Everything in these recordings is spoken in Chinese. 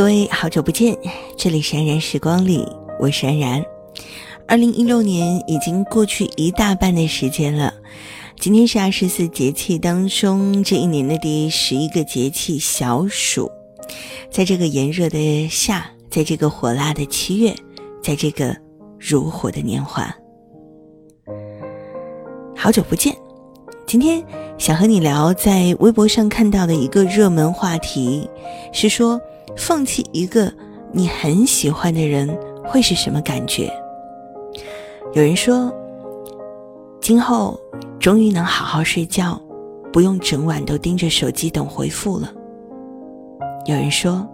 各位好久不见，这里是安然时光里，我是安然。二零一六年已经过去一大半的时间了，今天是二十四节气当中这一年的第十一个节气小暑。在这个炎热的夏，在这个火辣的七月，在这个如火的年华，好久不见。今天想和你聊，在微博上看到的一个热门话题，是说放弃一个你很喜欢的人会是什么感觉？有人说，今后终于能好好睡觉，不用整晚都盯着手机等回复了。有人说，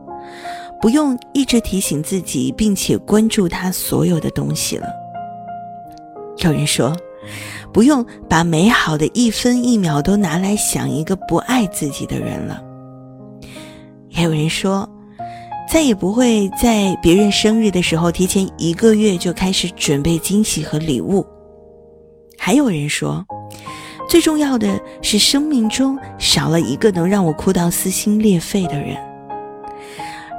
不用一直提醒自己，并且关注他所有的东西了。有人说，不用把美好的一分一秒都拿来想一个不爱自己的人了。也有人说，再也不会在别人生日的时候提前一个月就开始准备惊喜和礼物。还有人说。最重要的是，生命中少了一个能让我哭到撕心裂肺的人。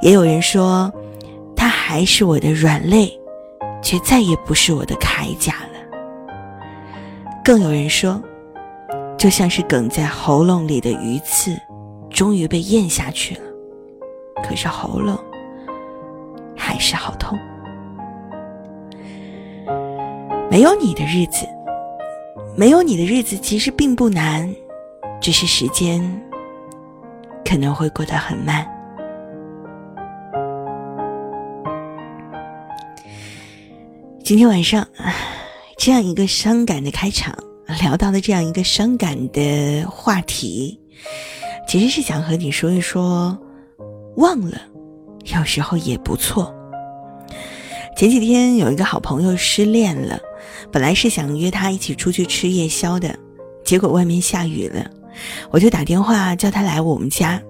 也有人说，他还是我的软肋，却再也不是我的铠甲了。更有人说，就像是梗在喉咙里的鱼刺，终于被咽下去了，可是喉咙还是好痛。没有你的日子，没有你的日子其实并不难，只是时间可能会过得很慢。今天晚上，这样一个伤感的开场，聊到了这样一个伤感的话题，其实是想和你说一说，忘了，有时候也不错。前几天有一个好朋友失恋了，本来是想约他一起出去吃夜宵的，结果外面下雨了，我就打电话叫他来我们家。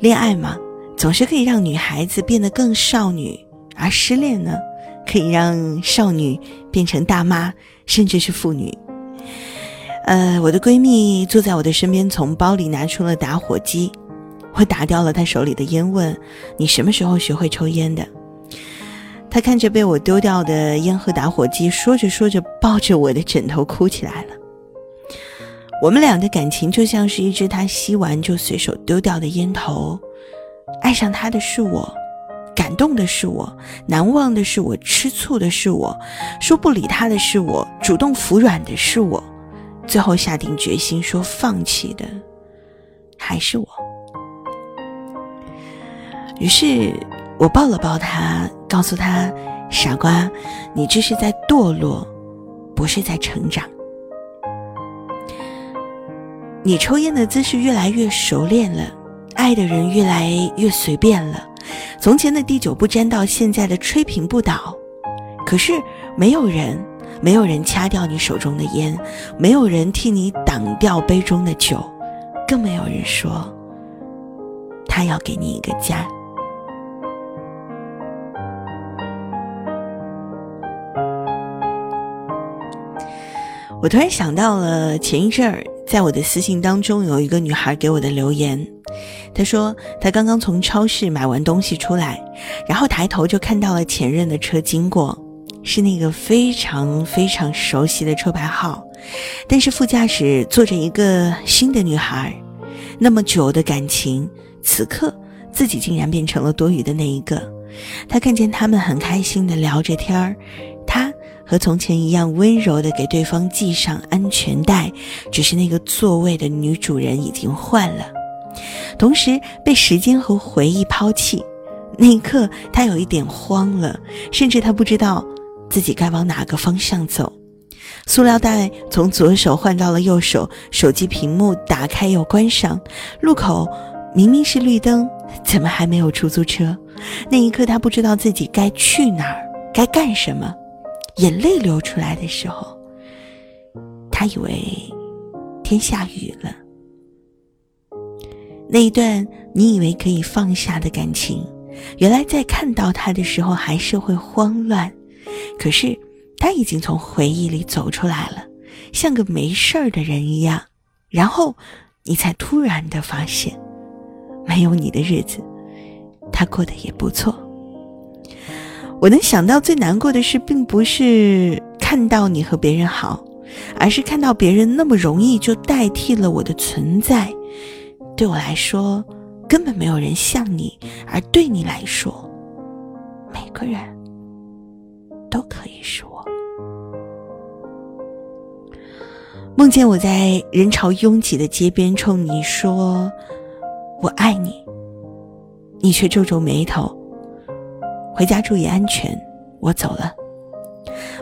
恋爱嘛，总是可以让女孩子变得更少女，而失恋呢？可以让少女变成大妈，甚至是妇女。呃，我的闺蜜坐在我的身边，从包里拿出了打火机。我打掉了她手里的烟，问：“你什么时候学会抽烟的？”她看着被我丢掉的烟和打火机，说着说着，抱着我的枕头哭起来了。我们俩的感情就像是一支他吸完就随手丢掉的烟头，爱上他的是我。感动的是我，难忘的是我，吃醋的是我，说不理他的是我，主动服软的是我，最后下定决心说放弃的还是我。于是我抱了抱他，告诉他：“傻瓜，你这是在堕落，不是在成长。你抽烟的姿势越来越熟练了，爱的人越来越随便了。”从前的滴酒不沾，到现在的吹瓶不倒，可是没有人，没有人掐掉你手中的烟，没有人替你挡掉杯中的酒，更没有人说他要给你一个家。我突然想到了前一阵儿，在我的私信当中有一个女孩给我的留言。她说，她刚刚从超市买完东西出来，然后抬头就看到了前任的车经过，是那个非常非常熟悉的车牌号，但是副驾驶坐着一个新的女孩，那么久的感情，此刻自己竟然变成了多余的那一个。她看见他们很开心的聊着天儿，和从前一样温柔的给对方系上安全带，只是那个座位的女主人已经换了。同时被时间和回忆抛弃，那一刻他有一点慌了，甚至他不知道自己该往哪个方向走。塑料袋从左手换到了右手，手机屏幕打开又关上，路口明明是绿灯，怎么还没有出租车？那一刻他不知道自己该去哪儿，该干什么。眼泪流出来的时候，他以为天下雨了。那一段你以为可以放下的感情，原来在看到他的时候还是会慌乱。可是他已经从回忆里走出来了，像个没事儿的人一样。然后你才突然的发现，没有你的日子他过得也不错。我能想到最难过的事，并不是看到你和别人好，而是看到别人那么容易就代替了我的存在。对我来说，根本没有人像你；而对你来说，每个人都可以是我。梦见我在人潮拥挤的街边冲你说“我爱你”，你却皱皱眉头。回家注意安全，我走了。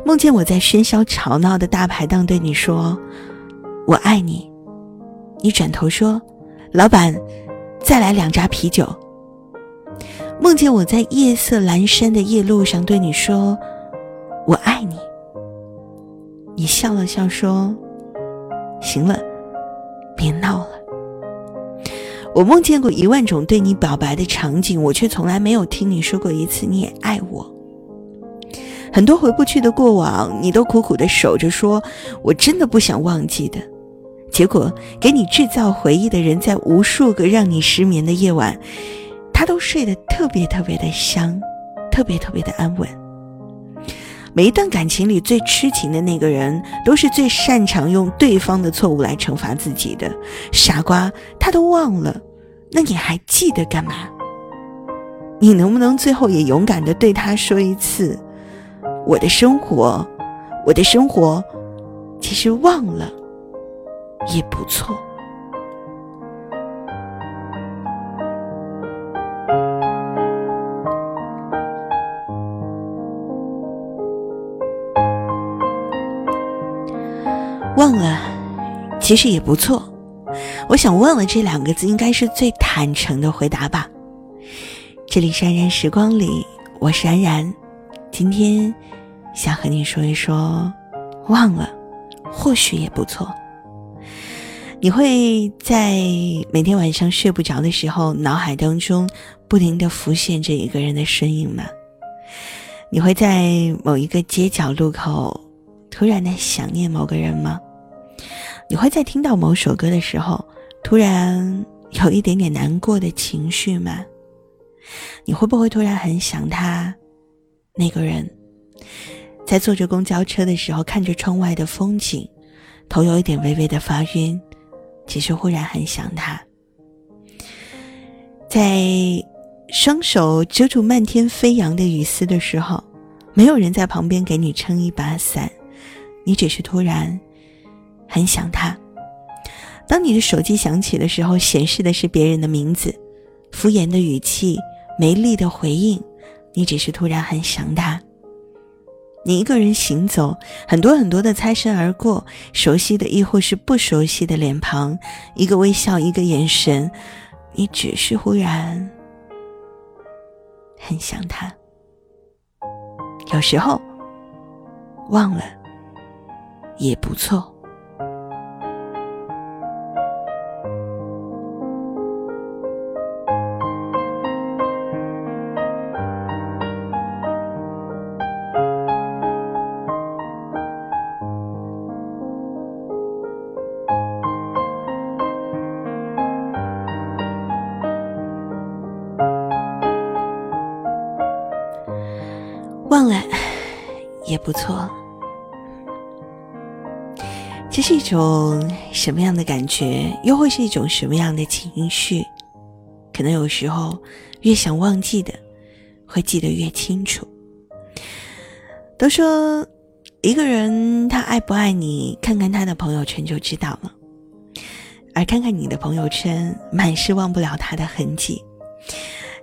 梦见我在喧嚣吵闹的大排档对你说“我爱你”，你转头说。老板，再来两扎啤酒。梦见我在夜色阑珊的夜路上对你说：“我爱你。”你笑了笑说：“行了，别闹了。”我梦见过一万种对你表白的场景，我却从来没有听你说过一次你也爱我。很多回不去的过往，你都苦苦的守着，说我真的不想忘记的。结果，给你制造回忆的人，在无数个让你失眠的夜晚，他都睡得特别特别的香，特别特别的安稳。每一段感情里最痴情的那个人，都是最擅长用对方的错误来惩罚自己的傻瓜。他都忘了，那你还记得干嘛？你能不能最后也勇敢的对他说一次：“我的生活，我的生活，其实忘了。”也不错。忘了，其实也不错。我想“忘了”这两个字，应该是最坦诚的回答吧。这里是安然时光里，我是安然。今天想和你说一说，忘了，或许也不错。你会在每天晚上睡不着的时候，脑海当中不停的浮现着一个人的身影吗？你会在某一个街角路口突然的想念某个人吗？你会在听到某首歌的时候突然有一点点难过的情绪吗？你会不会突然很想他？那个人在坐着公交车的时候，看着窗外的风景，头有一点微微的发晕。其实忽然很想他，在双手遮住漫天飞扬的雨丝的时候，没有人在旁边给你撑一把伞，你只是突然很想他。当你的手机响起的时候，显示的是别人的名字，敷衍的语气，没力的回应，你只是突然很想他。你一个人行走，很多很多的擦身而过，熟悉的亦或是不熟悉的脸庞，一个微笑，一个眼神，你只是忽然很想他。有时候忘了也不错。忘了也不错，这是一种什么样的感觉？又会是一种什么样的情绪？可能有时候越想忘记的，会记得越清楚。都说一个人他爱不爱你，看看他的朋友圈就知道了。而看看你的朋友圈，满是忘不了他的痕迹。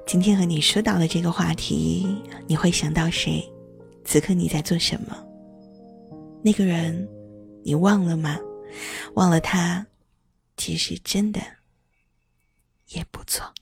今天和你说到了这个话题，你会想到谁？此刻你在做什么？那个人，你忘了吗？忘了他，其实真的也不错。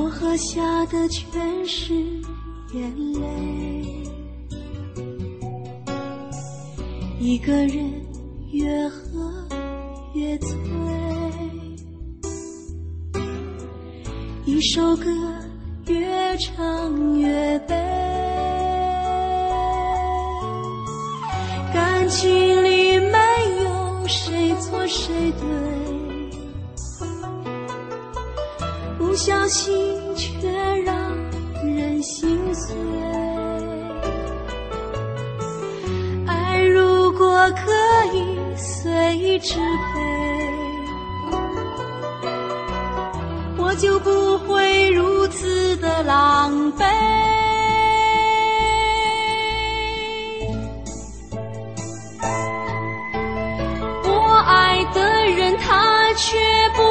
我喝下的全是眼泪，一个人越喝越醉，一首歌越唱越悲，感情小心，却让人心碎。爱如果可以随意支配，我就不会如此的狼狈。我爱的人，他却不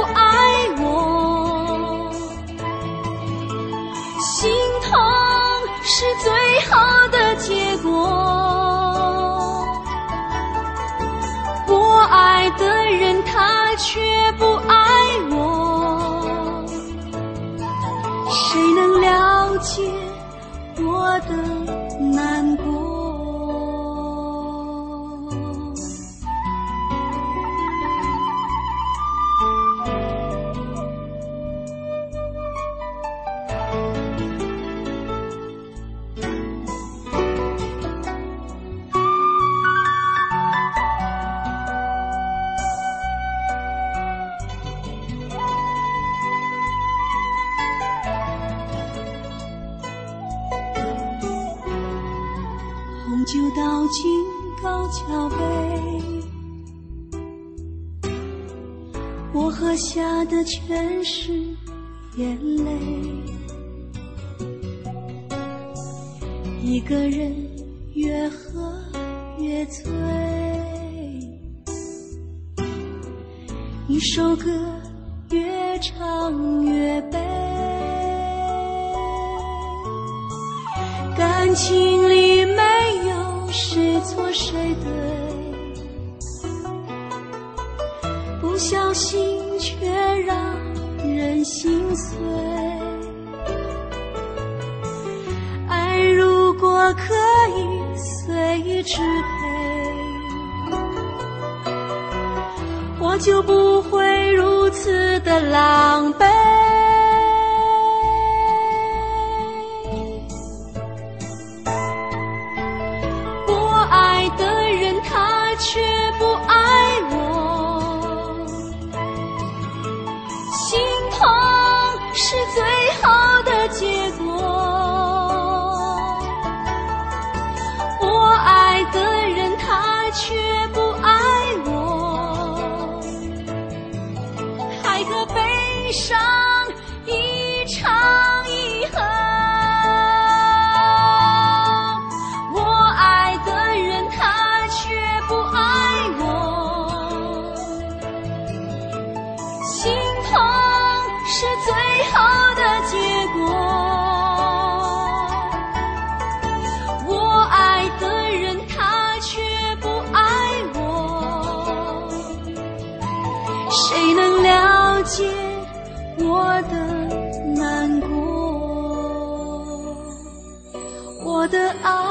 我的难过？红酒倒进高脚杯，我喝下的全是眼泪。一个人越喝越醉，一首歌越唱越悲。感情谁错谁对，不小心却让人心碎。爱如果可以随意支配，我就不会如此的狼狈。我的难过？我的爱。